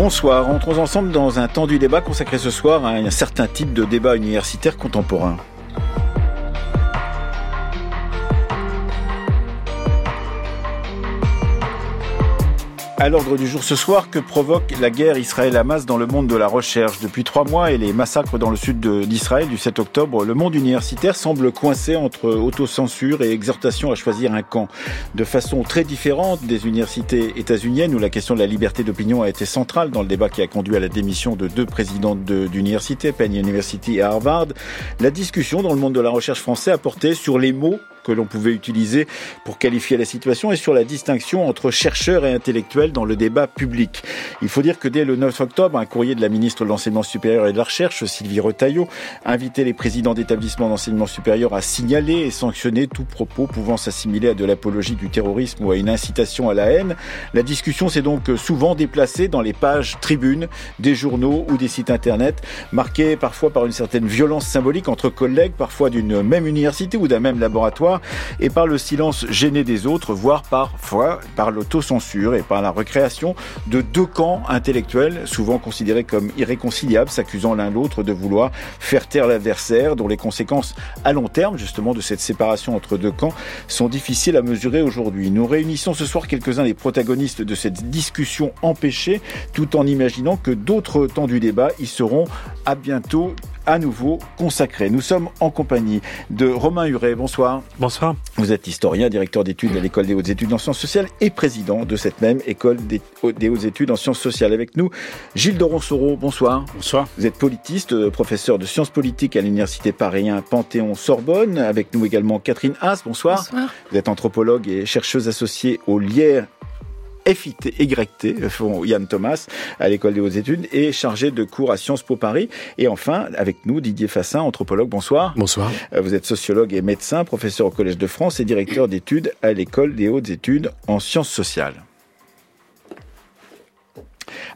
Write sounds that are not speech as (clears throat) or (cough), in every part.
Bonsoir, entrons ensemble dans un tendu débat consacré ce soir à un certain type de débat universitaire contemporain. À l'ordre du jour ce soir, que provoque la guerre Israël-Hamas dans le monde de la recherche Depuis trois mois et les massacres dans le sud d'Israël du 7 octobre, le monde universitaire semble coincé entre autocensure et exhortation à choisir un camp. De façon très différente des universités états-uniennes où la question de la liberté d'opinion a été centrale dans le débat qui a conduit à la démission de deux présidentes d'universités, Penn University et Harvard, la discussion dans le monde de la recherche français a porté sur les mots que l'on pouvait utiliser pour qualifier la situation et sur la distinction entre chercheurs et intellectuels dans le débat public. Il faut dire que dès le 9 octobre, un courrier de la ministre de l'Enseignement supérieur et de la Recherche, Sylvie Retailleau, invitait les présidents d'établissements d'enseignement supérieur à signaler et sanctionner tout propos pouvant s'assimiler à de l'apologie du terrorisme ou à une incitation à la haine. La discussion s'est donc souvent déplacée dans les pages tribunes des journaux ou des sites internet, marquée parfois par une certaine violence symbolique entre collègues, parfois d'une même université ou d'un même laboratoire, et par le silence gêné des autres, voire parfois par l'autocensure et par la recréation de deux camps intellectuels, souvent considérés comme irréconciliables, s'accusant l'un l'autre de vouloir faire taire l'adversaire, dont les conséquences à long terme, justement, de cette séparation entre deux camps sont difficiles à mesurer aujourd'hui. Nous réunissons ce soir quelques-uns des protagonistes de cette discussion empêchée, tout en imaginant que d'autres temps du débat y seront à bientôt à nouveau consacré. Nous sommes en compagnie de Romain Huret. Bonsoir. Bonsoir. Vous êtes historien, directeur d'études à l'école des hautes études en sciences sociales et président de cette même école des hautes études en sciences sociales. Avec nous, Gilles Doron-Soro. Bonsoir. Bonsoir. Vous êtes politiste, euh, professeur de sciences politiques à l'université Paris Panthéon-Sorbonne. Avec nous également Catherine Haas. Bonsoir. Bonsoir. Vous êtes anthropologue et chercheuse associée au Lierre FIT, YT, font Yann Thomas à l'école des hautes études et chargé de cours à Sciences Po Paris. Et enfin, avec nous, Didier Fassin, anthropologue. Bonsoir. Bonsoir. Euh, vous êtes sociologue et médecin, professeur au Collège de France et directeur d'études à l'école des hautes études en sciences sociales.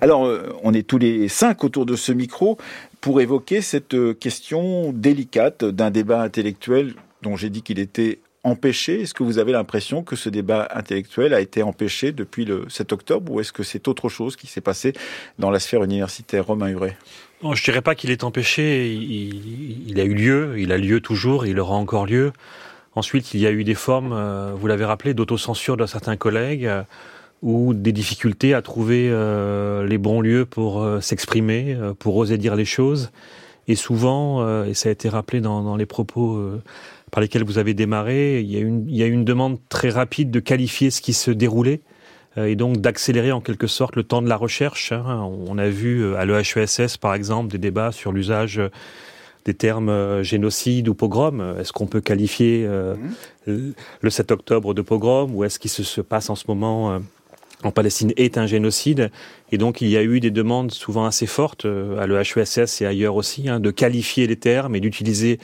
Alors, euh, on est tous les cinq autour de ce micro pour évoquer cette euh, question délicate d'un débat intellectuel dont j'ai dit qu'il était empêché? Est-ce que vous avez l'impression que ce débat intellectuel a été empêché depuis le 7 octobre ou est-ce que c'est autre chose qui s'est passé dans la sphère universitaire? Romain Huret non, Je dirais pas qu'il est empêché, il, a eu lieu, il a lieu toujours, il aura encore lieu. Ensuite, il y a eu des formes, euh, vous l'avez rappelé, d'autocensure de certains collègues euh, ou des difficultés à trouver euh, les bons lieux pour s'exprimer, pour oser dire les choses. Et souvent, et ça a été rappelé dans les propos par lesquels vous avez démarré, il y, a une, il y a une demande très rapide de qualifier ce qui se déroulait euh, et donc d'accélérer en quelque sorte le temps de la recherche. Hein. On a vu euh, à l'EHESS par exemple des débats sur l'usage euh, des termes génocide ou pogrom. Est-ce qu'on peut qualifier mmh. le 7 octobre de pogrom ou est-ce qu'il se passe en ce moment en Palestine est un génocide. Et donc il y a eu des demandes souvent assez fortes euh, à l'EHESS et ailleurs aussi hein, de qualifier les termes et d'utiliser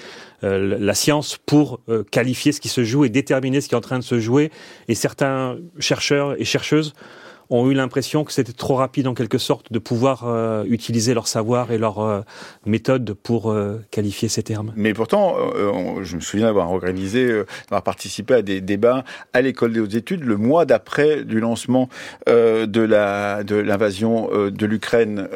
euh, la science pour euh, qualifier ce qui se joue et déterminer ce qui est en train de se jouer. Et certains chercheurs et chercheuses ont eu l'impression que c'était trop rapide en quelque sorte de pouvoir euh, utiliser leur savoir et leur euh, méthode pour euh, qualifier ces termes. Mais pourtant, euh, je me souviens d'avoir organisé, d'avoir participé à des débats à l'école des hautes études le mois d'après du lancement de la de l'invasion de l'Ukraine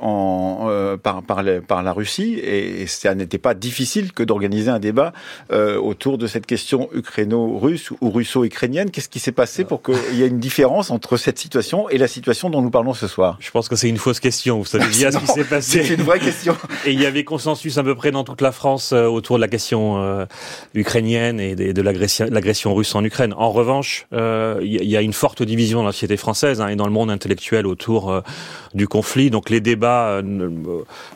en par par, la Russie et, et ça n'était pas difficile que d'organiser un débat autour de cette question ukraino-russe ou russo-ukrainienne. Qu'est-ce qui s'est passé pour qu'il y ait une différence entre cette situation et la situation dont nous parlons ce soir Je pense que c'est une fausse question. Vous savez bien ce qui s'est passé. C'est une vraie question. (laughs) Et il y avait consensus à peu près dans toute la France euh, autour de la question euh, ukrainienne et de, de l'agression russe en Ukraine. En revanche, euh, il y a une forte division dans la société française hein, et dans le monde intellectuel autour euh, du conflit. Donc les débats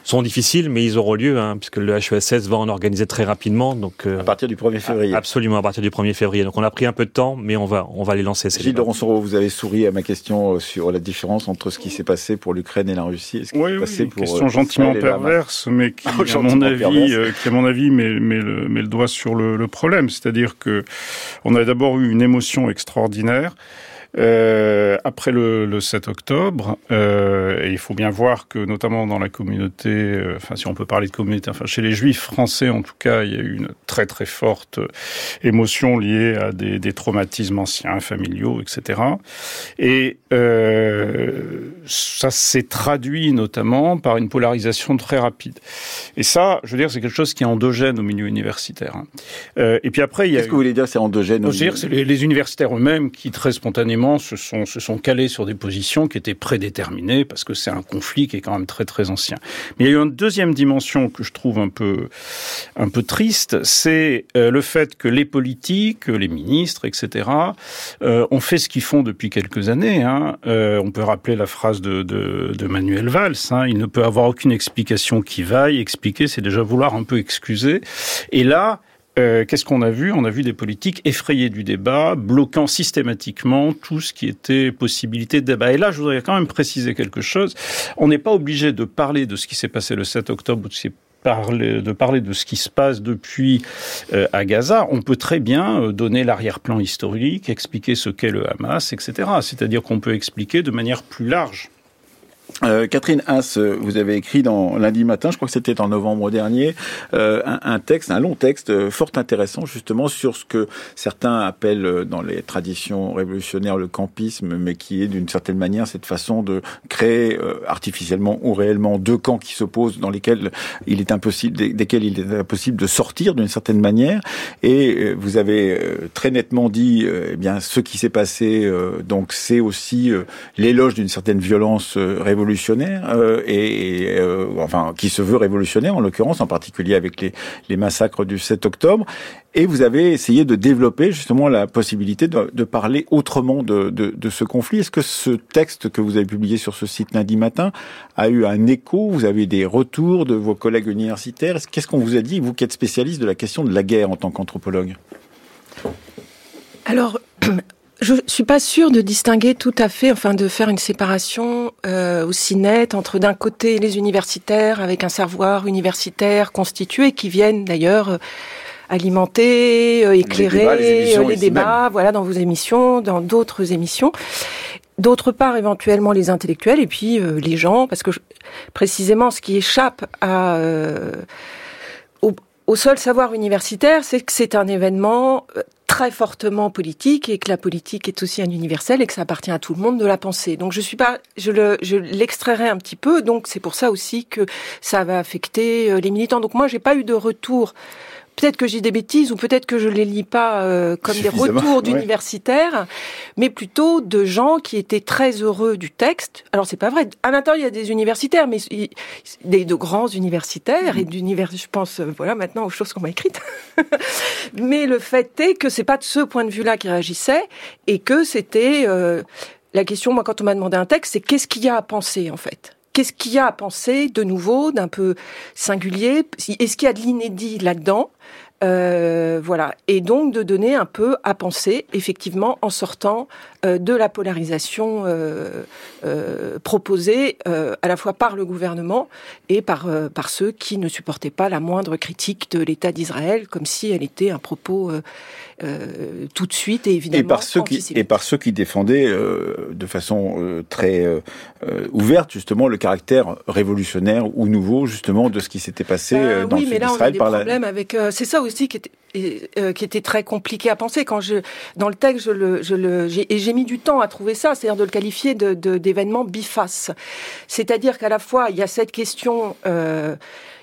sont difficiles, mais ils auront lieu, hein, puisque le HESS va en organiser très rapidement. Donc à partir du 1er février. Absolument, à partir du 1er février. Donc on a pris un peu de temps, mais on va on va les lancer. Gilles Doronceau, vous avez souri à ma question question sur la différence entre ce qui s'est passé pour l'Ukraine et la Russie. oui, oui, passé pour question gentiment perverse, mais qui, à mon avis, euh, qui à mon avis met, met, le, met le doigt sur le, le problème. C'est-à-dire que on a d'abord eu une émotion extraordinaire euh, après le, le, 7 octobre. Euh, et il faut bien voir que, notamment dans la communauté, euh, enfin, si on peut parler de communauté, enfin, chez les Juifs français, en tout cas, il y a eu une très très forte émotion liée à des, des traumatismes anciens, familiaux, etc. Et euh, ça s'est traduit notamment par une polarisation très rapide. Et ça, je veux dire, c'est quelque chose qui est endogène au milieu universitaire. Hein. Euh, et puis après, il y a. Qu'est-ce que vous voulez dire, c'est endogène dire, c'est les, les universitaires eux-mêmes qui très spontanément se sont se sont calés sur des positions qui étaient prédéterminées parce que c'est un conflit qui est quand même très très ancien. Mais il y a eu une deuxième dimension que je trouve un peu un peu triste, c'est euh, le fait que les politiques, les ministres, etc., euh, ont fait ce qu'ils font depuis quelques années. Hein. Euh, on peut rappeler la phrase de, de, de Manuel Valls hein, il ne peut avoir aucune explication qui vaille. Expliquer, c'est déjà vouloir un peu excuser. Et là, euh, qu'est-ce qu'on a vu? On a vu des politiques effrayées du débat, bloquant systématiquement tout ce qui était possibilité de débat. Et là, je voudrais quand même préciser quelque chose. On n'est pas obligé de parler de ce qui s'est passé le 7 octobre ou de ce parler, de parler de ce qui se passe depuis euh, à Gaza, on peut très bien euh, donner l'arrière-plan historique, expliquer ce qu'est le Hamas, etc. C'est-à-dire qu'on peut expliquer de manière plus large euh, Catherine Haas, vous avez écrit dans lundi matin, je crois que c'était en novembre dernier, euh, un, un, texte, un long texte euh, fort intéressant justement sur ce que certains appellent euh, dans les traditions révolutionnaires le campisme, mais qui est d'une certaine manière cette façon de créer euh, artificiellement ou réellement deux camps qui s'opposent, dans lesquels il est impossible, desquels il est impossible de sortir d'une certaine manière. Et vous avez très nettement dit, eh bien, ce qui s'est passé, donc c'est aussi l'éloge d'une certaine violence révolutionnaire révolutionnaire euh, et, euh, enfin qui se veut révolutionnaire en l'occurrence, en particulier avec les, les massacres du 7 octobre. Et vous avez essayé de développer justement la possibilité de, parler autrement de, de, de ce conflit. Est-ce que ce texte que vous avez publié sur ce site lundi matin a eu un écho? Vous avez des retours de vos collègues universitaires? Qu'est-ce qu'on vous a dit, vous qui êtes spécialiste de la question de la guerre en tant qu'anthropologue? Alors, (clears throat) je suis pas sûre de distinguer tout à fait, enfin de faire une séparation euh, aussi nette entre d'un côté les universitaires avec un savoir universitaire constitué qui viennent d'ailleurs euh, alimenter, euh, éclairer les débats, les débats voilà dans vos émissions, dans d'autres émissions. D'autre part, éventuellement les intellectuels et puis euh, les gens, parce que je, précisément ce qui échappe à euh, au, au seul savoir universitaire, c'est que c'est un événement très fortement politique et que la politique est aussi un universel et que ça appartient à tout le monde de la penser. Donc je suis pas, je le, je l'extrairai un petit peu. Donc c'est pour ça aussi que ça va affecter euh, les militants. Donc moi j'ai pas eu de retour peut-être que j'ai des bêtises ou peut-être que je les lis pas euh, comme des retours d'universitaires, mais plutôt de gens qui étaient très heureux du texte. Alors c'est pas vrai. À l'intérieur il y a des universitaires, mais des de grands universitaires et d'univers. Je pense euh, voilà maintenant aux choses qu'on m'a écrites. (laughs) mais le fait est que c'est pas de ce point de vue-là qu'ils réagissaient et que c'était euh, la question. Moi, quand on m'a demandé un texte, c'est qu'est-ce qu'il y a à penser en fait? Qu'est-ce qu'il y a à penser de nouveau, d'un peu singulier? Est-ce qu'il y a de l'inédit là-dedans? Euh, voilà, et donc de donner un peu à penser, effectivement, en sortant de la polarisation euh, euh proposée euh, à la fois par le gouvernement et par, euh, par ceux qui ne supportaient pas la moindre critique de l'État d'Israël, comme si elle était un propos tout de suite et évidemment et par ceux qui et par ceux qui défendaient de façon très ouverte justement le caractère révolutionnaire ou nouveau justement de ce qui s'était passé bah dans oui, le mais là, on a des par problèmes la... avec. c'est ça aussi qui était euh, qui était très compliqué à penser. Quand je, dans le texte, je le, je le, et j'ai mis du temps à trouver ça, c'est-à-dire de le qualifier de, d'événement biface. C'est-à-dire qu'à la fois, il y a cette question euh,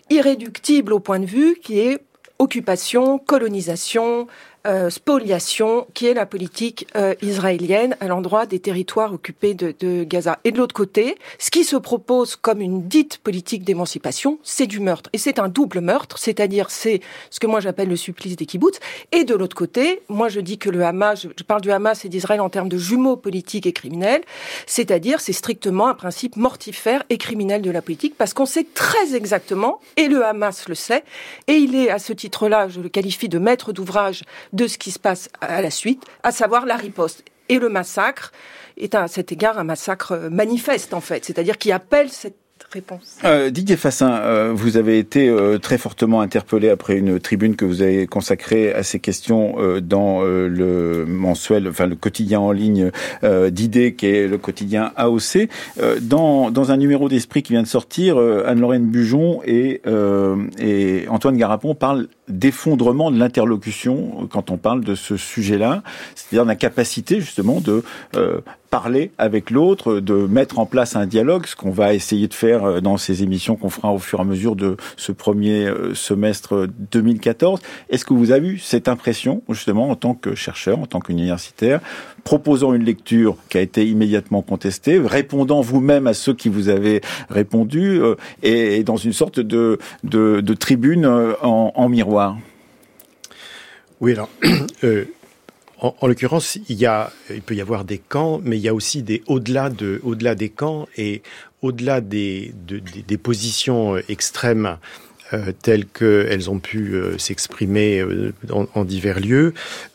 irréductible au point de vue qui est occupation, colonisation, euh, spoliation, qui est la politique euh, israélienne à l'endroit des territoires occupés de, de, Gaza. Et de l'autre côté, ce qui se propose comme une dite politique d'émancipation, c'est du meurtre. Et c'est un double meurtre, c'est-à-dire c'est ce que moi j'appelle le supplice des kibbutz. Et de l'autre côté, moi je dis que le Hamas, je, je parle du Hamas et d'Israël en termes de jumeaux politiques et criminels, c'est-à-dire c'est strictement un principe mortifère et criminel de la politique, parce qu'on sait très exactement, et le Hamas le sait, et il est à ce titre-là, je le qualifie de maître d'ouvrage de ce qui se passe à la suite, à savoir la riposte. Et le massacre est à cet égard un massacre manifeste, en fait, c'est-à-dire qui appelle cette réponse. Euh, Didier Fassin, euh, vous avez été euh, très fortement interpellé après une tribune que vous avez consacrée à ces questions dans le mensuel, enfin le quotidien en ligne d'idées qui est le quotidien AOC. dans, dans un numéro d'esprit qui vient de sortir, Anne-Lorraine Bujon et, et Antoine Garapon parlent d'effondrement de l'interlocution quand on parle de ce sujet-là, c'est-à-dire d'incapacité justement de parler avec l'autre, de mettre en place un dialogue, ce qu'on va essayer de faire euh, dans ces émissions qu'on fera au fur et à mesure de ce premier euh, semestre 2014. Est-ce que vous avez eu cette impression, justement, en tant que chercheur, en tant qu'universitaire, proposant une lecture qui a été immédiatement contestée, répondant vous-même à ceux qui vous avaient répondu, euh, et dans une sorte de, de, de tribune en, en miroir? Oui, alors... (clears throat) Euh en, l'occurrence, il, y a, il peut y avoir des camps, mais il y a aussi des au-delà de, au-delà des camps et au-delà des, des, positions euh, extrêmes euh, telles qu'elles ont pu euh, s'exprimer en, divers lieux.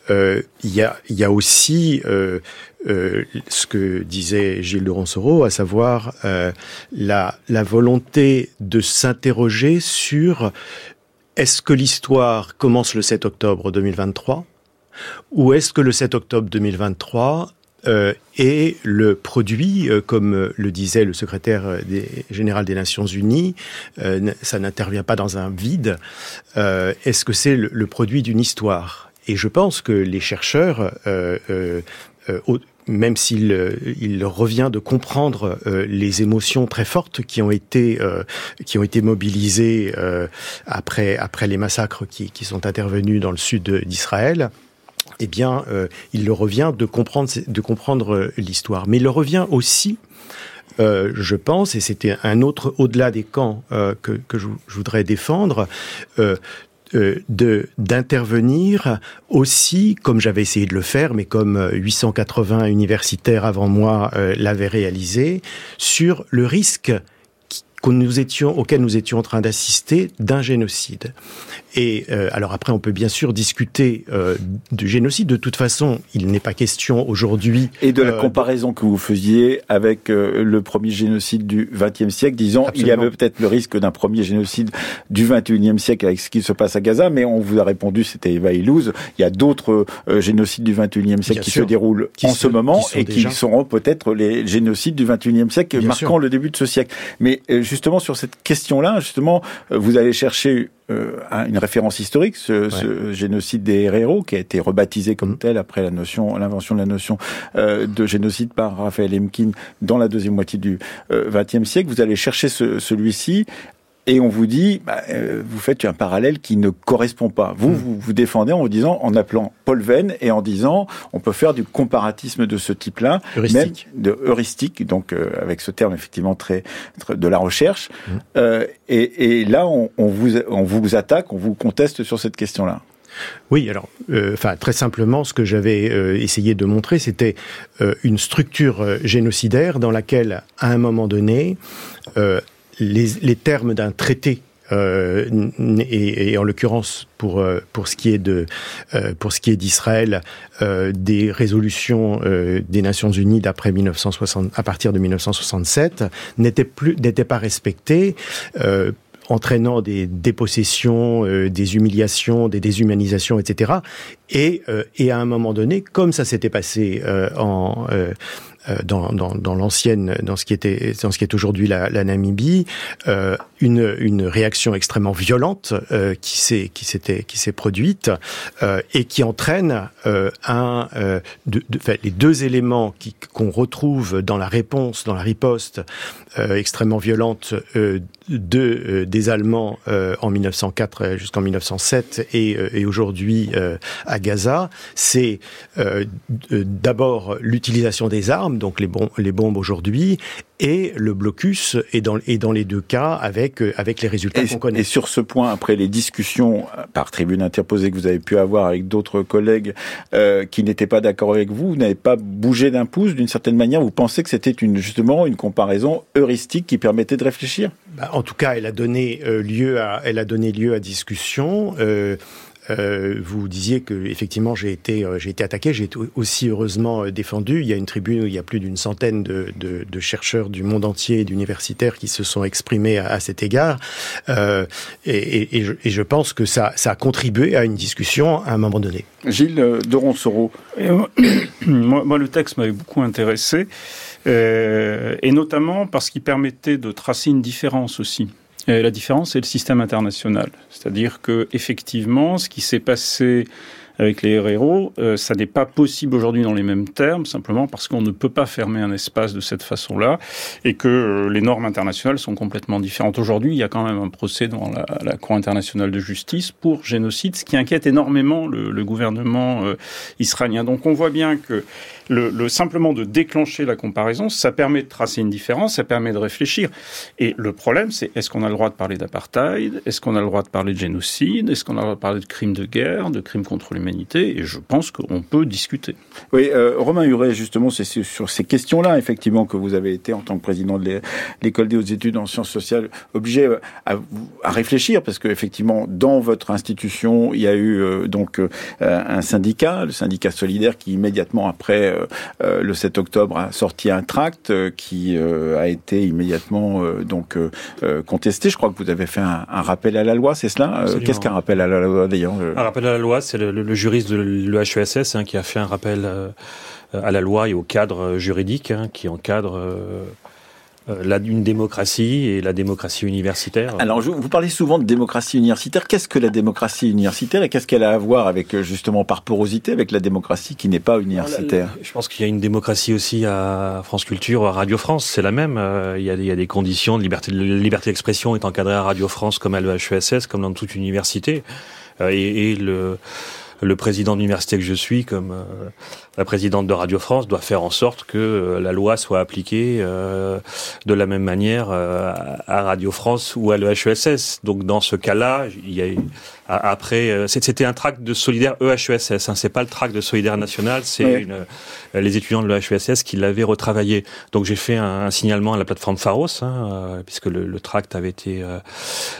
il, y a, il y a aussi ce que disait Gilles de Roncereau, à savoir la, la volonté de s'interroger sur est-ce que l'histoire commence le 7 octobre 2023 ou est-ce que le 7 octobre 2023 euh, est le produit, euh, comme le disait le secrétaire général des Nations Unies, euh, ça n'intervient pas dans un vide, est-ce que c'est le, produit d'une histoire? Et je pense que les chercheurs, même s'il il revient de comprendre les émotions très fortes qui ont été qui ont été mobilisées après après les massacres qui sont intervenus dans le sud d'Israël, eh bien, euh, il le revient de comprendre, euh, l'histoire. Mais il le revient aussi, euh, je pense, et c'était un autre au-delà des camps que, que je, voudrais défendre, de d'intervenir aussi, comme j'avais essayé de le faire, mais comme 880 universitaires avant moi l'avaient réalisé, sur le risque nous étions, auquel nous étions en train d'assister d'un génocide. Et euh, alors après, on peut bien sûr discuter euh, du génocide. De toute façon, il n'est pas question aujourd'hui. Et de la euh, comparaison que vous faisiez avec le premier génocide du XXe siècle, disant il y avait peut-être le risque d'un premier génocide du XXIe siècle avec ce qui se passe à Gaza, mais on vous a répondu, c'était Eva Illouz. Il y a d'autres génocides du XXIe siècle qui se déroulent en ce moment et qui seront peut-être les génocides du XXIe siècle, marquant le début de ce siècle. Mais justement sur cette question-là, justement, vous allez chercher euh, une référence historique, ce, ce, génocide des héros qui a été rebaptisé comme mm. tel après la notion, l'invention de la notion euh, de génocide par Raphaël Emkin dans la deuxième moitié du XXe euh, siècle. Vous allez chercher ce, celui-ci et on vous dit, bah, euh, vous faites un parallèle qui ne correspond pas. Vous, hmm. vous vous défendez en vous disant, en appelant Paul Venn et en disant, on peut faire du comparatisme de ce type-là, même de heuristique, donc euh, avec ce terme effectivement très, de la recherche. Hmm. Euh, et, et, là, on, on, vous, on vous attaque, on vous conteste sur cette question-là. Oui, alors, euh, enfin, très simplement, ce que j'avais euh, essayé de montrer, c'était euh, une structure génocidaire dans laquelle, à un moment donné, les, les termes d'un traité euh, et, et, en l'occurrence pour pour ce qui est de pour ce qui est d'Israël des résolutions des Nations Unies d'après 1960 à partir de 1967 n'étaient plus n'étaient pas respectés entraînant des dépossessions, euh, des humiliations, des déshumanisations, etc. Et, euh, et à un moment donné, comme ça s'était passé euh, en dans, dans, dans l'ancienne, dans ce qui était, dans ce qui est aujourd'hui la, la, Namibie, euh, une, une réaction extrêmement violente euh, qui s'est qui s'était qui s'est produite euh, et qui entraîne un de, de, les deux éléments qu'on retrouve dans la réponse, dans la riposte extrêmement violente de, euh, des Allemands euh, en 1904 jusqu'en 1907 et, euh, et aujourd'hui à Gaza, c'est d'abord l'utilisation des armes, donc les, bombes, les bombes aujourd'hui, et le blocus est dans, est dans les deux cas avec, avec les résultats qu'on connaît. Et sur ce point, après les discussions par tribune interposée que vous avez pu avoir avec d'autres collègues euh, qui n'étaient pas d'accord avec vous, vous n'avez pas bougé d'un pouce d'une certaine manière Vous pensez que c'était une, justement une comparaison heuristique qui permettait de réfléchir? Bah, En tout cas, elle a donné euh, lieu à, elle a donné lieu à discussion. Euh, Euh, vous disiez que effectivement j'ai été euh, j'ai été attaqué, j'ai été aussi heureusement euh, défendu. Il y a une tribune où il y a plus d'une centaine de, de, de, chercheurs du monde entier, d'universitaires qui se sont exprimés à, à cet égard, euh, et, et, et, je, et, je, pense que ça, ça a contribué à une discussion à un moment donné. Gilles Doron-Soro. Moi, (coughs) moi, le texte m'avait beaucoup intéressé, euh, et notamment parce qu'il permettait de tracer une différence aussi. La différence, c'est le système international. C'est-à-dire que effectivement, ce qui s'est passé avec les héros, euh, ça n'est pas possible aujourd'hui dans les mêmes termes, simplement parce qu'on ne peut pas fermer un espace de cette façon-là et que euh, les normes internationales sont complètement différentes. Aujourd'hui, il y a quand même un procès dans la, la, Cour internationale de justice pour génocide, ce qui inquiète énormément le, le gouvernement euh, israélien. Donc on voit bien que le, le, simplement de déclencher la comparaison, ça permet de tracer une différence, ça permet de réfléchir. Et le problème, c'est est-ce qu'on a le droit de parler d'apartheid? Est-ce qu'on a le droit de parler de génocide? Est-ce qu'on a le droit de parler de crimes de guerre, de crimes contre l'humanité? Et je pense qu'on peut discuter. Oui, euh, Romain Huret, justement, c'est sur ces questions-là, effectivement, que vous avez été, en tant que président de l'école des hautes études en sciences sociales, obligé euh, à, à réfléchir, parce qu'effectivement, dans votre institution, il y a eu euh, donc euh, un syndicat, le syndicat solidaire, qui immédiatement après euh, le 7 octobre a sorti un tract qui a été immédiatement donc contesté. Je crois que vous avez fait un, un rappel à la loi, c'est cela Qu'est-ce qu'un rappel à la loi d'ailleurs Un rappel à la loi, c'est le, le, le juriste de l'EHESS hein, qui a fait un rappel euh, à la loi et au cadre juridique hein, qui encadre euh, la, une démocratie et la démocratie universitaire. Alors, je, vous parlez souvent de démocratie universitaire. Qu'est-ce que la démocratie universitaire et qu'est-ce qu'elle a à voir avec, justement, par porosité, avec la démocratie qui n'est pas universitaire? Je pense qu'il y a une démocratie aussi à France Culture, à Radio France. C'est la même. Il y, a, il y a des conditions de liberté. La liberté d'expression est encadrée à Radio France comme à l'EHESS, comme dans toute université. Et, et le le président de l'université que je suis, comme euh, la présidente de Radio France, doit faire en sorte que euh, la loi soit appliquée euh, de la même manière à Radio France ou à l'EHESS. Donc dans ce cas-là, il y a après, c'était un tract de solidaire EHESS. Hein, c'est pas le tract de solidaire national, c'est oui. les étudiants de l'EHESS qui l'avaient retravaillé. Donc j'ai fait un, un, signalement à la plateforme Pharos, hein, puisque le, le, tract avait été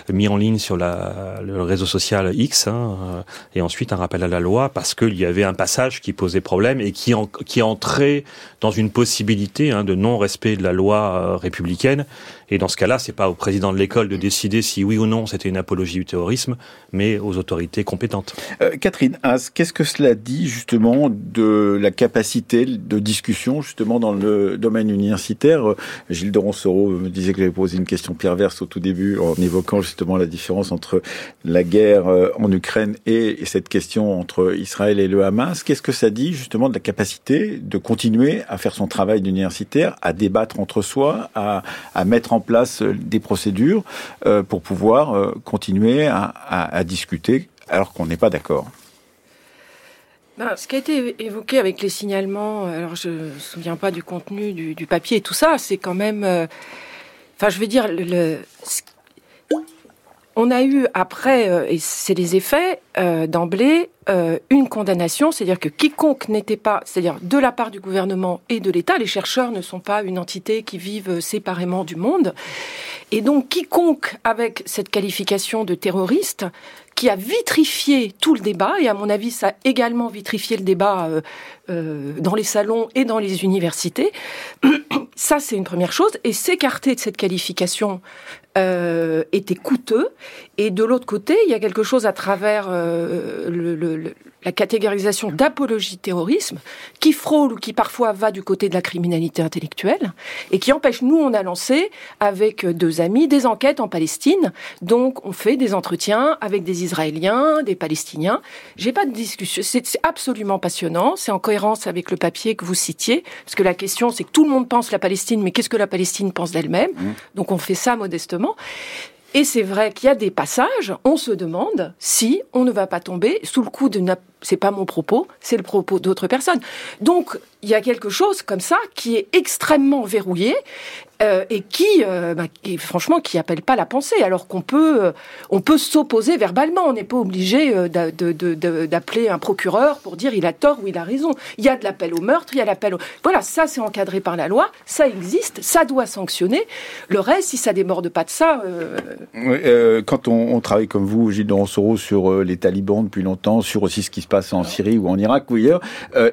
mis en ligne sur la, le réseau social X, hein, et ensuite un rappel à la loi parce qu'il y avait un passage qui posait problème et qui, en, qui entrait dans une possibilité hein, de non-respect de la loi euh, républicaine. Et dans ce cas-là, c'est pas au président de l'école de décider si oui ou non c'était une apologie du terrorisme, mais aux autorités compétentes. Euh, Catherine Haas, qu'est-ce que cela dit justement de la capacité de discussion justement dans le domaine universitaire? Gilles de Ronsoro me disait que j'avais posé une question perverse au tout début en évoquant justement la différence entre la guerre euh, en Ukraine et cette question entre Israël et le Hamas. Qu'est-ce que ça dit justement de la capacité de continuer à faire son travail d'universitaire, à débattre entre soi, à, à mettre en place des procédures euh, pour pouvoir euh, continuer à, discuter alors qu'on n'est pas d'accord. Ben, ce qui a été évoqué avec les signalements, alors je ne me souviens pas du contenu du, papier et tout ça, c'est quand même, euh, enfin je veux dire, le, on a eu après, euh, et c'est les effets, euh, d'emblée, euh, une condamnation, c'est-à-dire que quiconque n'était pas, c'est-à-dire de la part du gouvernement et de l'État, les chercheurs ne sont pas une entité qui vivent séparément du monde, et donc quiconque avec cette qualification de terroriste, qui a vitrifié tout le débat, et à mon avis, ça a également vitrifié le débat euh, euh, dans les salons et dans les universités. (clears throat) ça, c'est une première chose. Et s'écarter de cette qualification euh, était coûteux. Et de l'autre côté, il y a quelque chose à travers le, la catégorisation d'apologie terrorisme qui frôle ou qui parfois va du côté de la criminalité intellectuelle et qui empêche, nous, on a lancé avec deux amis des enquêtes en Palestine. Donc, on fait des entretiens avec des Israéliens, des Palestiniens. J'ai pas de discussion. C'est absolument passionnant. C'est en cohérence avec le papier que vous citiez. Parce que la question, c'est que tout le monde pense la Palestine, mais qu'est-ce que la Palestine pense d'elle-même? Mmh. Donc, on fait ça modestement. Et c'est vrai qu'il y a des passages, on se demande si on ne va pas tomber sous le coup de c'est pas mon propos, c'est le propos d'autres personnes. Donc, il y a quelque chose comme ça qui est extrêmement verrouillé euh, et qui, euh, bah, franchement, qui appelle pas la pensée, alors qu'on peut, euh, on peut s'opposer verbalement. On n'est pas obligé euh, d'appeler un procureur pour dire il a tort ou il a raison. Il y a de l'appel au meurtre, il y a l'appel au... Voilà, ça c'est encadré par la loi, ça existe, ça doit sanctionner. Le reste, si ça déborde pas de ça... Quand on, travaille comme vous, Gilles Doronsoro, sur les talibans depuis longtemps, sur aussi ce qui se passe en Syrie ou en Irak ou ailleurs,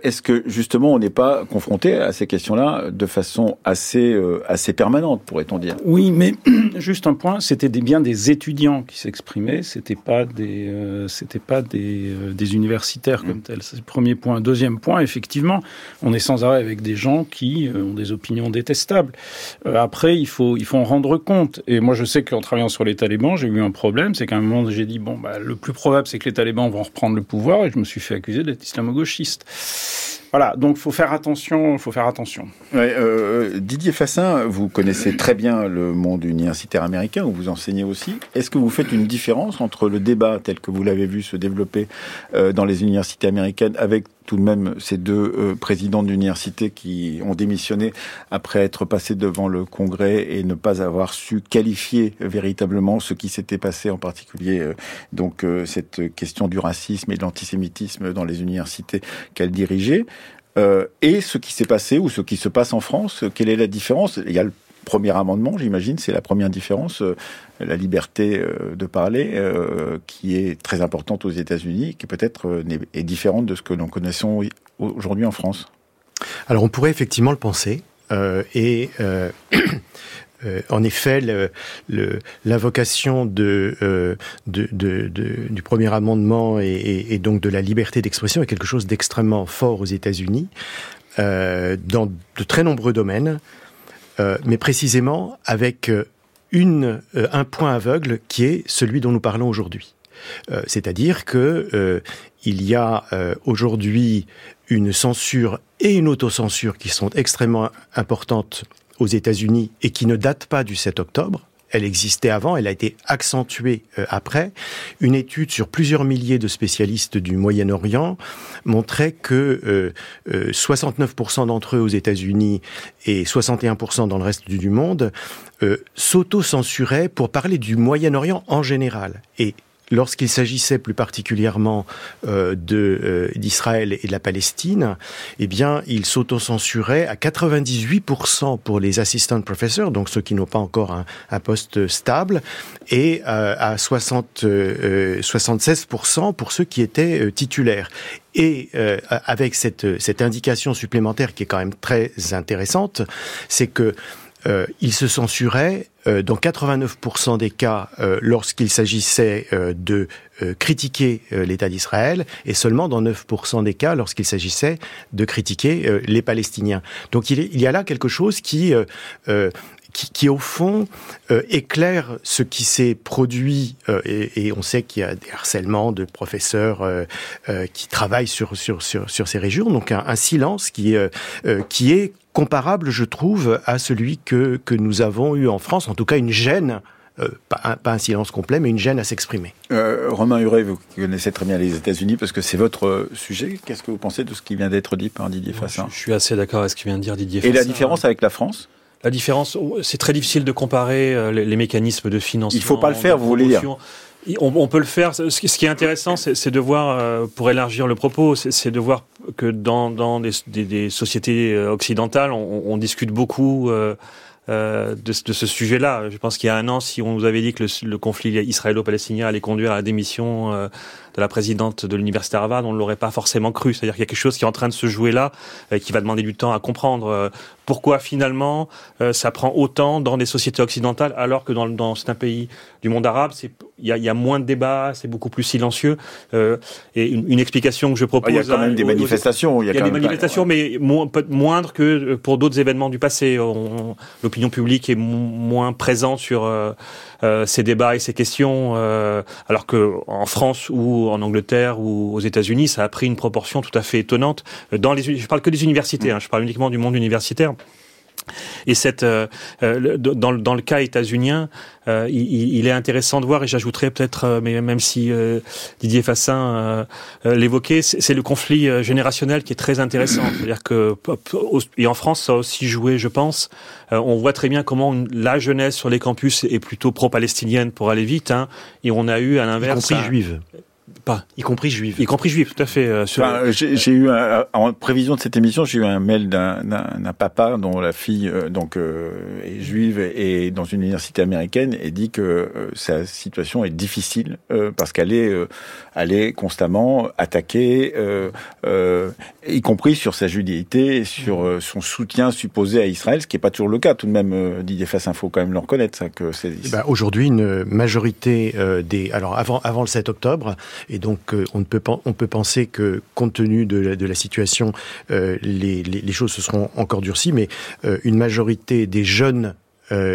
est-ce que justement on n'est pas confronté à ces questions-là de façon assez, assez permanente, pourrait-on dire. Oui, mais (clears throat) juste un point, c'était bien des étudiants qui s'exprimaient, c'était pas des, euh, c'était pas des, euh, des, universitaires comme mm. tels. C'est le premier point. Deuxième point, effectivement, on est sans arrêt avec des gens qui euh, ont des opinions détestables. après, il faut, il faut en rendre compte. Et moi, je sais qu'en travaillant sur les talibans, j'ai eu un problème, c'est qu'à un moment, j'ai dit bon, bah, le plus probable, c'est que les talibans vont reprendre le pouvoir, et je me suis fait accuser d'être islamo-gauchiste. Voilà, donc faut faire attention, faut faire attention. Euh, Didier Fassin, vous connaissez très bien le monde universitaire américain, où vous enseignez aussi. Est-ce que vous faites une différence entre le débat tel que vous l'avez vu se développer euh, dans les universités américaines avec tout de même ces deux euh, présidents d'université qui ont démissionné après être passés devant le Congrès et ne pas avoir su qualifier véritablement ce qui s'était passé, en particulier euh, donc euh, cette question du racisme et de l'antisémitisme dans les universités qu'elle dirigeait. et ce qui s'est passé ou ce qui se passe en France, quelle est la différence? Premier amendement, j'imagine, c'est la première différence, euh, la liberté euh, de parler, euh, qui est très importante aux États-Unis, qui peut-être est différente de ce que nous connaissons aujourd'hui en France. Alors on pourrait effectivement le penser, et (coughs) en effet, l'invocation du premier amendement et, donc de la liberté d'expression est quelque chose d'extrêmement fort aux États-Unis, dans de très nombreux domaines. Euh, mais précisément avec euh, euh, un point aveugle qui est celui dont nous parlons aujourd'hui. C'est-à-dire que il y a aujourd'hui une censure et une autocensure qui sont extrêmement importantes aux États-Unis et qui ne datent pas du 7 octobre elle existait avant, elle a été accentuée euh, après. Une étude sur plusieurs milliers de spécialistes du Moyen-Orient montrait que 69% euh, euh, d'entre eux aux États-Unis et 61% dans le reste du monde s'auto-censuraient pour parler du Moyen-Orient en général. Lorsqu'il s'agissait plus particulièrement euh, de euh, d'Israël et de la Palestine, eh bien, il s'autocensurait à 98% pour les assistant professors, donc ceux qui n'ont pas encore un, poste stable, et euh, à 60, 76% pour ceux qui étaient titulaires. Et avec cette, cette indication supplémentaire qui est quand même très intéressante, c'est que euh, il se censurait euh, dans 89% des cas euh, lorsqu'il s'agissait de critiquer l'État d'Israël et seulement dans 9% des cas lorsqu'il s'agissait de critiquer les Palestiniens. Donc il, y a là quelque chose qui qui, qui, au fond euh, éclaire ce qui s'est produit euh, et, et, on sait qu'il y a des harcèlements de professeurs euh, euh qui travaillent sur sur sur, sur ces régions donc un, un silence qui euh, qui est comparable je trouve à celui que que nous avons eu en France en tout cas une gêne euh, pas, un, pas, un, silence complet, mais une gêne à s'exprimer. Euh, Romain Huret, vous connaissez très bien les États-Unis parce que c'est votre sujet. Qu'est-ce que vous pensez de ce qui vient d'être dit par Didier Fassin? je, je, suis assez d'accord avec ce qui vient de dire Didier Fassin. Et la différence avec la France? La différence, c'est très difficile de comparer euh, les, mécanismes de financement. Il faut pas le faire, vous voulez dire on, on, peut le faire. Ce qui est intéressant, c'est de voir, euh, pour élargir le propos, c'est de voir que dans, dans des, des, des, sociétés euh, occidentales, on, on discute beaucoup euh, euh, de, de, ce sujet-là. Je pense qu'il y a un an, si on nous avait dit que le, le conflit israélo-palestinien allait conduire à la démission de la présidente de l'université Harvard, on ne l'aurait pas forcément cru. C'est-à-dire qu'il y a quelque chose qui est en train de se jouer là, euh, qui va demander du temps à comprendre. Euh, pourquoi finalement euh, ça prend autant dans des sociétés occidentales alors que dans, dans certains pays du monde arabe, il y a, y a, moins de débats, c'est beaucoup plus silencieux. et une, une, explication que je propose. Il y a quand même des manifestations. Il y a, des manifestations, mais mo moindres que pour d'autres événements du passé. L'opinion publique est moins présente sur euh, ces débats et ces questions, euh, alors que en France ou en Angleterre ou aux États-Unis, ça a pris une proportion tout à fait étonnante. Dans les, je parle que des universités, hein, je parle uniquement du monde universitaire. Et cette, euh, euh, dans, dans, le cas états-unien, euh, il, il, est intéressant de voir, et j'ajouterais peut-être, mais même si Didier Fassin l'évoquait, c'est le conflit générationnel qui est très intéressant. (coughs) C'est-à-dire que, et en France, ça a aussi joué, je pense. on voit très bien comment la jeunesse sur les campus est plutôt pro-palestinienne pour aller vite, hein, et on a eu à l'inverse, y compris juive pas. Y compris juif. Y compris juif, tout à fait. Euh, j'ai eu, en prévision de cette émission, j'ai eu un mail d'un papa dont la fille euh, donc euh, est juive et, dans une université américaine et dit que sa situation est difficile parce qu'elle est, elle est constamment attaquée, y compris sur sa judéité, sur son soutien supposé à Israël, ce qui n'est pas toujours le cas. Tout de même, Didier Fassin, faut quand même le reconnaître, ça, que c'est. Eh ben, aujourd'hui, une majorité des, alors avant avant le 7 octobre et donc, euh, on, peut, on penser que, compte tenu de la, situation, euh, les, les, les, choses se seront encore durcies, mais euh, une majorité des jeunes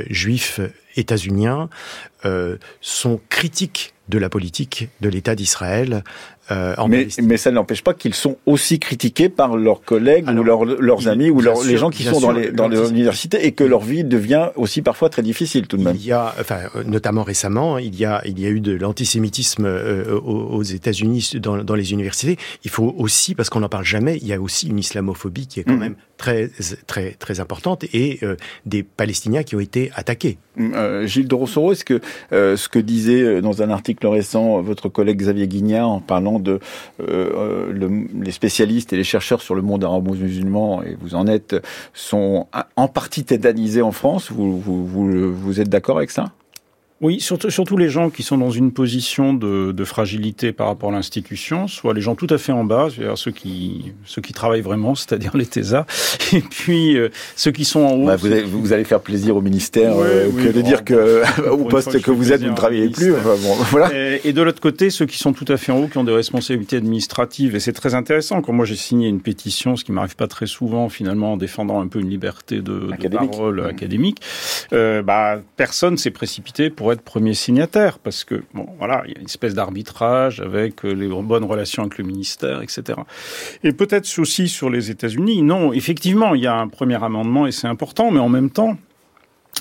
juifs états-uniens sont critiques de la politique de l'État d'Israël euh, mais, mais, ça n'empêche pas qu'ils sont aussi critiqués par leurs collègues ou leurs amis ou les gens qui sont dans les, dans les universités et que leur vie devient aussi parfois très difficile tout de même. Il y a, enfin, notamment récemment, il y a, il y a eu de l'antisémitisme euh, aux, États-Unis dans, dans, les universités. Il faut aussi, parce qu'on n'en parle jamais, il y a aussi une islamophobie qui est quand mmh. même très, très, très importante et euh, des Palestiniens qui ont été attaqués. Euh, Gilles de Rossoro, est-ce que ce que disait dans un article récent votre collègue Xavier Guignard en parlant de euh, le, les spécialistes et les chercheurs sur le monde arabo-musulman, et vous en êtes, sont en partie tétanisés en France. Vous, vous êtes d'accord avec ça? Oui, surtout, surtout les gens qui sont dans une position de, de fragilité par rapport à l'institution, soit les gens tout à fait en bas, c'est-à-dire ceux qui, ceux qui travaillent vraiment, c'est-à-dire les TESA, (laughs) et puis euh, ceux qui sont en haut. Bah, vous, allez, vous, allez, faire plaisir au ministère euh, que de dire que (laughs) au poste que vous êtes, vous ne travaillez plus. Enfin, bon, (laughs) voilà. Et, et, de l'autre côté, ceux qui sont tout à fait en haut, qui ont des responsabilités administratives, et c'est très intéressant. Quand moi j'ai signé une pétition, ce qui m'arrive pas très souvent, finalement, en défendant un peu une liberté de, de parole mmh. académique, euh, bah, personne s'est précipité pour être premier signataire, parce que, bon, voilà, il y a une espèce d'arbitrage avec euh, les bonnes relations avec le ministère, etc. Et peut-être aussi sur les États-Unis, non, effectivement, il y a un premier amendement et c'est important, mais en même temps,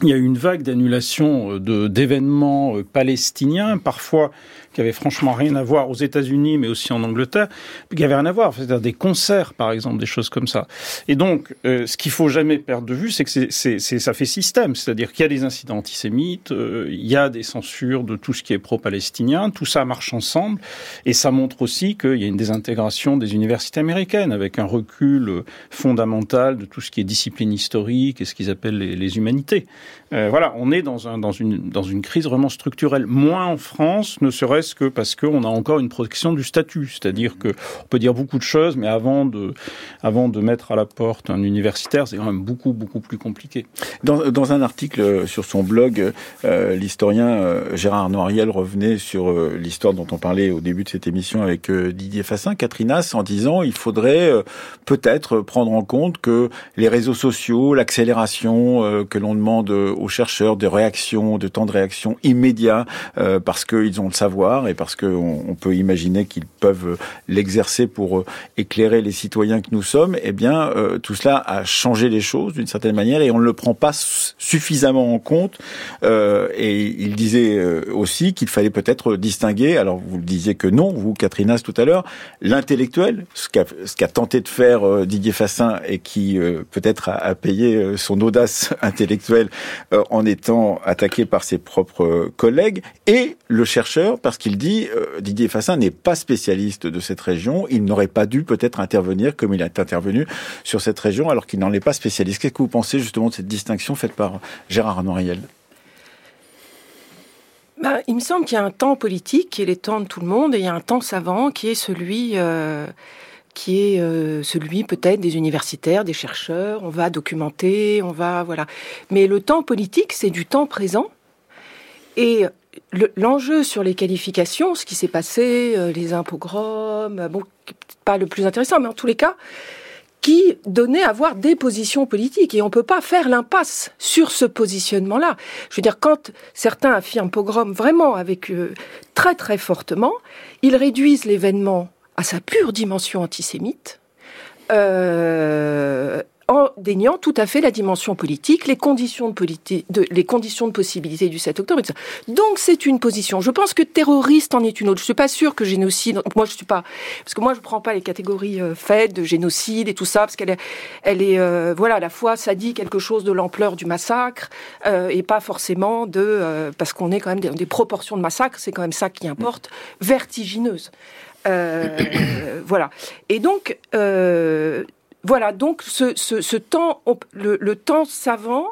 il y a eu une vague d'annulation euh, d'événements euh, palestiniens, parfois qui avait franchement rien à voir aux États-Unis, mais aussi en Angleterre, qui avait rien à voir. C'est-à-dire des concerts, par exemple, des choses comme ça. Et donc, euh, ce qu'il faut jamais perdre de vue, c'est que c'est, c'est, ça fait système. C'est-à-dire qu'il y a des incidents antisémites, il y a des censures de tout ce qui est pro-palestinien, tout ça marche ensemble, et ça montre aussi qu'il y a une désintégration des universités américaines, avec un recul fondamental de tout ce qui est discipline historique et ce qu'ils appellent les humanités. Euh, voilà, on est dans, un, dans, une, crise vraiment structurelle. Moins en France, ne serait-ce que parce qu'on a encore une protection du statut. C'est-à-dire que on peut dire beaucoup de choses, mais avant de, mettre à la porte un universitaire, c'est quand même beaucoup, beaucoup plus compliqué. Dans, un article sur son blog, euh, l'historien euh, Gérard Noiriel revenait sur l'histoire dont on parlait au début de cette émission avec Didier Fassin, Catrinas, en disant il faudrait peut-être prendre en compte que les réseaux sociaux, l'accélération que l'on demande aux chercheurs de réaction, de temps de réaction immédiat, euh, parce qu'ils ont le savoir et parce qu'on on peut imaginer qu'ils peuvent l'exercer pour euh, éclairer les citoyens que nous sommes, eh bien, euh, tout cela a changé les choses d'une certaine manière et on ne le prend pas suffisamment en compte. Euh, et il disait aussi qu'il fallait peut-être distinguer, alors vous le disiez que non, vous, Catherine tout à l'heure, l'intellectuel, ce qu'a tenté de faire Didier Fassin et qui peut-être a, payé son audace (laughs) intellectuelle euh, en étant attaqué par ses propres collègues, et le chercheur, parce qu'il dit, euh, Didier Fassin n'est pas spécialiste de cette région, il n'aurait pas dû peut-être intervenir comme il a intervenu sur cette région, alors qu'il n'en est pas spécialiste. Qu'est-ce que vous pensez justement de cette distinction faite par Gérard Noiriel bah, il me semble qu'il y a un temps politique qui est le temps de tout le monde et il y a un temps savant qui est celui euh, qui est euh, celui peut-être des universitaires, des chercheurs. On va documenter, on va voilà. Mais le temps politique, c'est du temps présent. Et l'enjeu sur les qualifications, ce qui s'est passé, euh, les impogroms, bon, pas le plus intéressant, mais en tous les cas, qui donnait à avoir des positions politiques. Et on ne peut pas faire l'impasse sur ce positionnement-là. Je veux dire, quand certains affirment pogrom vraiment avec euh, très très fortement, ils réduisent l'événement à sa pure dimension antisémite, euh, en déniant tout à fait la dimension politique, les conditions de, politique, de, les conditions de possibilité du 7 octobre. Donc c'est une position. Je pense que terroriste en est une autre. Je suis pas sûre que génocide. Moi je suis pas parce que moi je prends pas les catégories euh, faites de génocide et tout ça parce qu'elle est, elle est euh, voilà à la fois ça dit quelque chose de l'ampleur du massacre euh, et pas forcément de parce qu'on est quand même des, des proportions de massacre. C'est quand même ça qui importe vertigineuses. Euh, (coughs) voilà. Et donc, euh, voilà, donc ce, ce, ce temps, le, le, temps savant,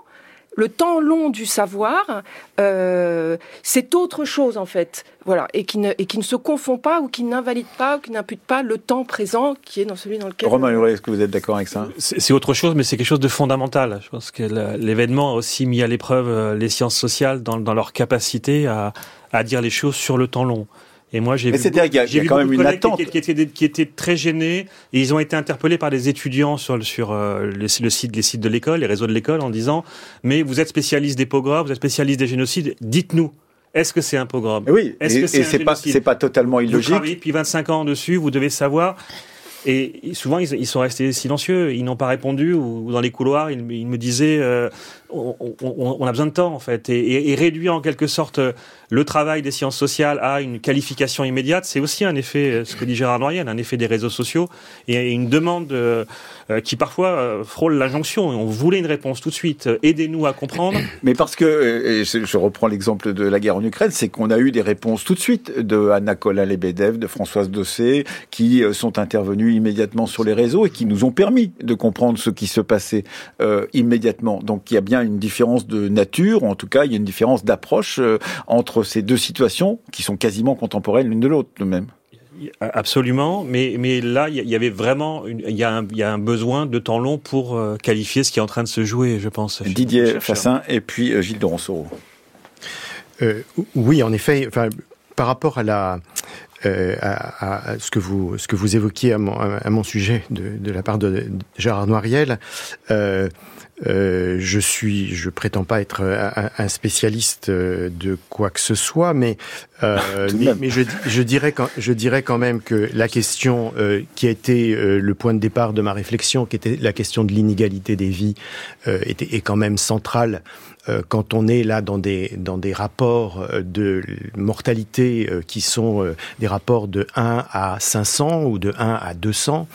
le temps long du savoir, euh, c'est autre chose en fait. Voilà, et qui, ne, et qui ne se confond pas ou qui n'invalide pas ou qui n'impute pas le temps présent qui est dans celui dans lequel. Romain Huré, est-ce que vous êtes d'accord avec ça? C'est autre chose, mais c'est quelque chose de fondamental. Je pense que l'événement a aussi mis à l'épreuve euh, les sciences sociales dans, dans leur capacité à, à dire les choses sur le temps long. Et moi, j'ai vu, qu'il y a, y a quand même une attente. Qui, qui, étaient, qui étaient très gênés et ils ont été interpellés par des étudiants sur, sur euh, le, le, site, les sites de l'école, les réseaux de l'école, en disant Mais vous êtes spécialiste des pogroms, vous êtes spécialiste des génocides, dites-nous. Est-ce que c'est un pogrom Oui, est-ce que c'est pas, c'est pas totalement illogique. Vous depuis 25 ans dessus, vous devez savoir. Et souvent, ils, ils sont restés silencieux, ils n'ont pas répondu, ou, ou, dans les couloirs, ils, ils me disaient euh, on, on, on, a besoin de temps, en fait. Et, et, et, réduire en quelque sorte le travail des sciences sociales à une qualification immédiate, c'est aussi un effet, ce que dit Gérard Noiriel, un effet des réseaux sociaux, et une demande euh, qui parfois euh, frôle l'injonction. On voulait une réponse tout de suite, aidez-nous à comprendre. (coughs) Mais parce que, je reprends l'exemple de la guerre en Ukraine, c'est qu'on a eu des réponses tout de suite de Anna Colin-Lebedev, de Françoise Dossé, qui sont intervenues immédiatement sur les réseaux et qui nous ont permis de comprendre ce qui se passait euh, immédiatement. Donc il y a bien une différence de nature, en tout cas il y a une différence d'approche euh, entre ces deux situations qui sont quasiment contemporaines l'une de l'autre, de même. Absolument, mais, mais là, il y avait vraiment, une, il, y a un, il y a un besoin de temps long pour euh, qualifier ce qui est en train de se jouer, je pense. Didier Fassin et puis euh, Gilles de Ronsoro. Euh, oui, en effet, enfin, par rapport à la, euh, à, à, ce que vous ce que vous évoquiez à mon, à mon sujet de, de la part de, de Gérard Noiriel. Euh, euh, je suis, je prétends pas être un, un, spécialiste de quoi que ce soit, mais euh, (laughs) mais, mais je, je, dirais quand, je dirais quand même que la question euh, qui a été euh, le point de départ de ma réflexion, qui était la question de l'inégalité des vies, était est quand même centrale quand on est là dans des dans des rapports de mortalité qui sont des rapports de 1 à 500 ou de 1 à 200.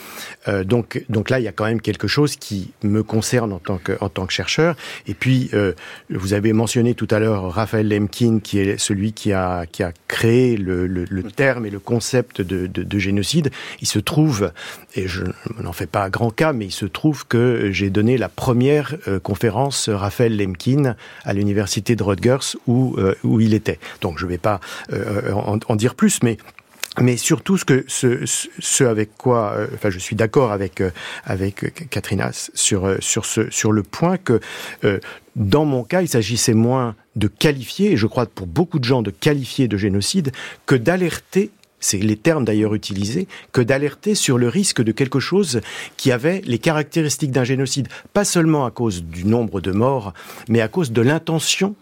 donc donc là il y a quand même quelque chose qui me concerne en tant que en tant que chercheur. Et puis vous avez mentionné tout à l'heure Raphaël Lemkin qui est celui qui a qui a créé le, le, le terme et le concept de, de, de, génocide, il se trouve, et je n'en fais pas grand cas, mais il se trouve que j'ai donné la première euh, conférence Raphaël Lemkin à l'université de Rutgers où, euh, où il était. Donc je ne vais pas euh, en, en, dire plus, mais mais surtout ce que ce, ce avec quoi euh, enfin je suis d'accord avec euh, avec sur euh, sur ce sur le point que dans mon cas il s'agissait moins de qualifier et je crois pour beaucoup de gens de qualifier de génocide que d'alerter c'est les termes d'ailleurs utilisés, que d'alerter sur le risque de quelque chose qui avait les caractéristiques d'un génocide, pas seulement à cause du nombre de morts, mais à cause de l'intention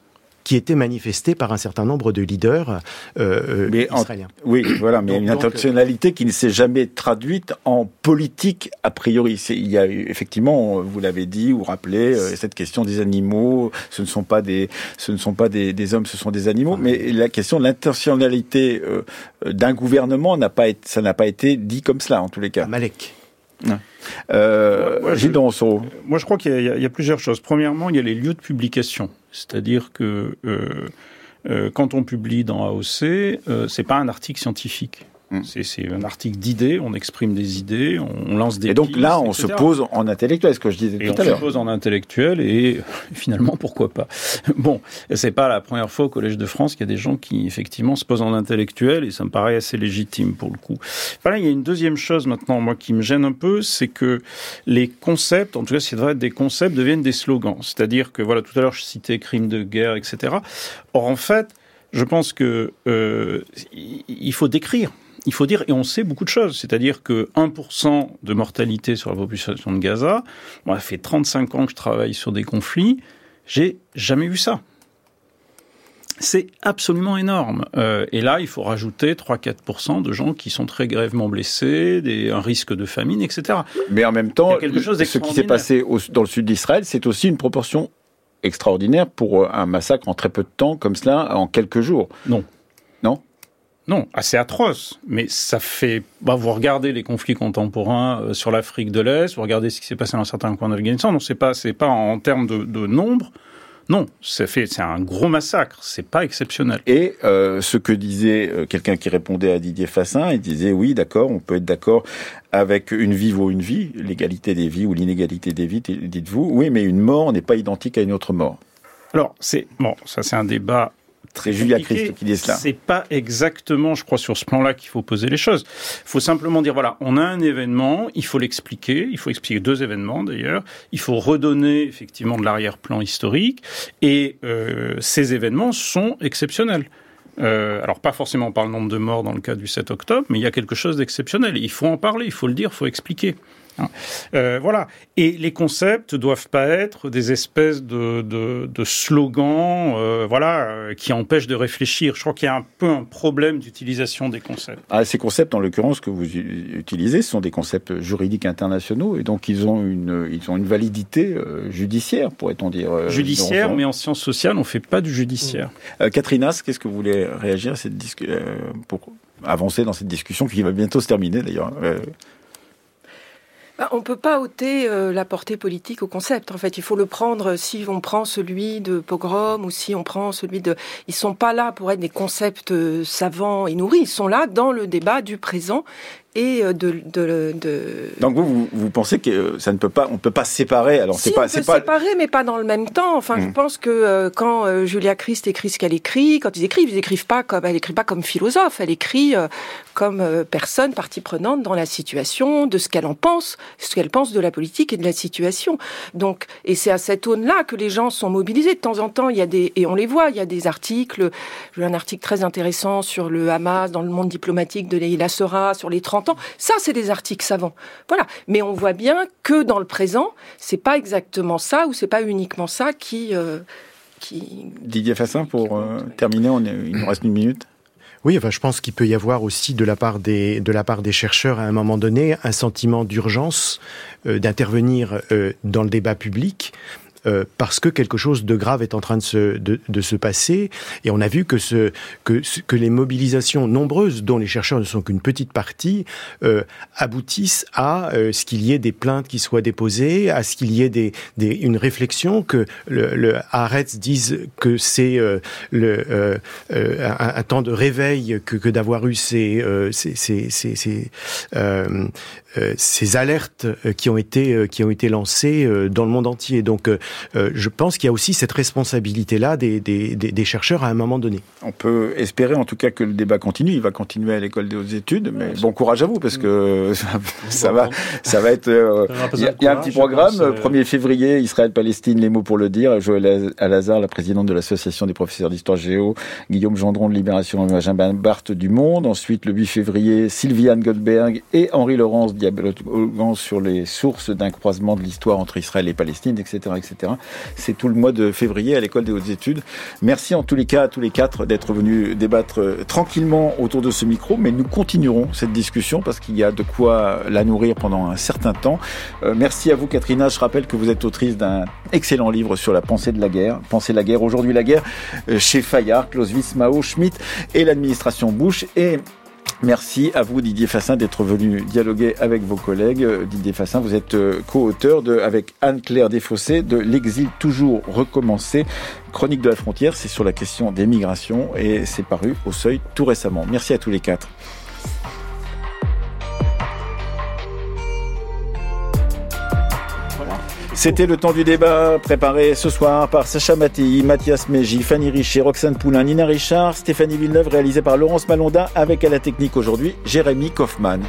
qui était manifestée par un certain nombre de leaders euh, mais israéliens. En, (coughs) oui, voilà, mais donc, une intentionnalité qui ne s'est jamais traduite en politique a priori. Il y a effectivement, vous l'avez dit ou rappelé, euh, cette question des animaux. Ce ne sont pas des, ce ne sont pas des, des hommes, ce sont des animaux. Ah, mais la question de l'intentionnalité euh, d'un gouvernement n'a pas, été, ça n'a pas été dit comme cela en tous les cas. Malek. Ouais. Euh, moi, je, moi, je crois qu'il y, y, a plusieurs choses. Premièrement, il y a les lieux de publication. C'est-à-dire que euh, euh, quand on publie dans AOC, euh, c'est pas un article scientifique. Hmm. C'est un article d'idées, on exprime des idées, on lance des Et donc pistes, là, on etc. se pose en intellectuel, ce que je disais et tout à l'heure. On se pose en intellectuel et (laughs) finalement, pourquoi pas Bon, c'est pas la première fois au Collège de France qu'il y a des gens qui effectivement se posent en intellectuel et ça me paraît assez légitime pour le coup. Voilà, il y a une deuxième chose maintenant, moi, qui me gêne un peu, c'est que les concepts, en tout cas, c'est vrai, des concepts deviennent des slogans. C'est-à-dire que, voilà, tout à l'heure, je citais crimes de guerre, etc. Or, en fait, je pense que euh, il faut décrire il faut dire, et on sait beaucoup de choses, c'est-à-dire que 1% de mortalité sur la population de Gaza, moi, ça fait 35 ans que je travaille sur des conflits, j'ai jamais vu ça. C'est absolument énorme. Euh, et là, il faut rajouter 3-4% de gens qui sont très grèvement blessés, des, un risque de famine, etc. Mais en même temps, ce qui s'est passé dans le sud d'Israël, c'est aussi une proportion extraordinaire pour euh, un massacre en très peu de temps, comme cela, en quelques jours. Non non, assez atroce. Mais ça fait. Bah, vous regardez les conflits contemporains euh, sur l'Afrique de l'Est, vous regardez ce qui s'est passé dans certains coins d'Afghanistan. Non, c'est pas, c'est pas en termes de, de nombre, non, c'est fait, c'est un gros massacre. C'est pas exceptionnel. Et euh, ce que disait euh, quelqu'un qui répondait à Didier Fassin, il disait oui, d'accord, on peut être d'accord avec une vie vaut une vie, l'égalité des vies ou l'inégalité des vies, dites-vous. Oui, mais une mort n'est pas identique à une autre mort. Alors, c'est bon, ça c'est un débat c'est Julia Christ qui dit cela. C'est pas exactement, je crois, sur ce plan-là qu'il faut poser les choses. Il faut simplement dire voilà, on a un événement, il faut l'expliquer, il faut expliquer deux événements d'ailleurs, il faut redonner effectivement de l'arrière-plan historique, et euh, ces événements sont exceptionnels. Euh, alors pas forcément par le nombre de morts dans le cas du 7 octobre, mais il y a quelque chose d'exceptionnel. Il faut en parler, il faut le dire, il faut expliquer. Hein. Euh, voilà. Et les concepts doivent pas être des espèces de, de, slogans, euh, voilà, euh, qui empêchent de réfléchir. Je crois qu'il y a un peu un problème d'utilisation des concepts. Ah, ces concepts, en l'occurrence, que vous utilisez, ce sont des concepts juridiques internationaux, et donc ils ont une, ils ont une validité judiciaire, pourrait-on dire. Judiciaire, mais en sciences sociales, on fait pas du judiciaire. Catherine As, qu'est-ce que vous voulez réagir à cette pour avancer dans cette discussion qui va bientôt se terminer d'ailleurs bah, on ne peut pas ôter euh, la portée politique au concept. En fait, il faut le prendre si on prend celui de pogrom ou si on prend celui de. Ils sont pas là pour être des concepts euh, savants et nourris. Ils sont là dans le débat du présent et euh, de, de, de, Donc vous, vous, pensez que euh, ça ne peut pas, on peut pas se séparer. Alors c'est pas, on peut pas séparer, mais pas dans le même temps. Enfin, je mmh. pense que euh, quand Julia Christ écrit ce qu'elle écrit, quand ils écrivent, ils écrivent pas comme, elle écrit pas comme philosophe, elle écrit comme personne partie prenante dans la situation, de ce qu'elle en pense, ce qu'elle pense de la politique et de la situation. Donc, et c'est à cette aune-là que les gens sont mobilisés. De temps en temps, il y a des, et on les voit, il y a des articles. J'ai un article très intéressant sur le Hamas dans le monde diplomatique de Leila Sora, sur les 30 ça, c'est des articles savants. Voilà. Mais on voit bien que dans le présent, c'est pas exactement ça ou c'est pas uniquement ça qui. Euh, qui Didier Fassin, pour euh, terminer, on il nous reste une minute. Oui, enfin, je pense qu'il peut y avoir aussi de la part des de la part des chercheurs à un moment donné un sentiment d'urgence euh, d'intervenir dans le débat public euh, parce que quelque chose de grave est en train de se, de, de se passer. Et on a vu que, ce, que, que les mobilisations nombreuses, dont les chercheurs ne sont qu'une petite partie, euh, aboutissent à euh, ce qu'il y ait des plaintes qui soient déposées, à ce qu'il y ait des, des, une réflexion, que le, le Haaretz dise que c'est euh, le, un, un, temps de réveil que, que d'avoir eu ces, ces, ces, ces, ces alertes qui ont été, qui ont été lancées dans le monde entier. Donc, euh, je pense qu'il y a aussi cette responsabilité-là des, des, des, chercheurs à un moment donné. On peut espérer en tout cas que le débat continue. Il va continuer à l'école des hautes études, mais bon courage à vous parce que ça, (laughs) va, ça va être. Euh, il y, a un petit programme. 1er février, Israël-Palestine, les mots pour le dire. Joël Alazar, la présidente de l'association des professeurs d'histoire géo, Guillaume Gendron de Libération, Benjamin Barthes du Monde. Ensuite, le 8 février, Sylviane Goldberg et Henri Laurence dialoguant sur les sources d'un croisement de l'histoire entre Israël et Palestine, etc., etc. C'est tout le mois de février à l'école des hautes études. Merci en tous les cas à tous les quatre d'être venus débattre euh, tranquillement autour de ce micro, mais nous continuerons cette discussion parce qu'il y a de quoi la nourrir pendant un certain temps. Euh, merci à vous Katrina. Je rappelle que vous êtes autrice d'un excellent livre sur la pensée de la guerre. Pensée de la guerre, aujourd'hui la guerre, euh, chez Fayard, Clausewitz, Mao, Schmitt et l'administration Bush. Merci à vous Didier Fassin d'être venu dialoguer avec vos collègues. Didier Fassin, vous êtes euh, co-auteur de, avec Anne-Claire Desfossés de L'exil toujours recommencé, chronique de la frontière, c'est sur la question des migrations et c'est paru au seuil tout récemment. Merci à tous les quatre. C'était le temps du débat préparé ce soir par Sacha Mattei, Mathias Meji, Fanny Richer, Roxane Poulain, Nina Richard, Stéphanie Villeneuve, réalisé par Laurence Malonda avec à la technique aujourd'hui Jérémy Kaufmann.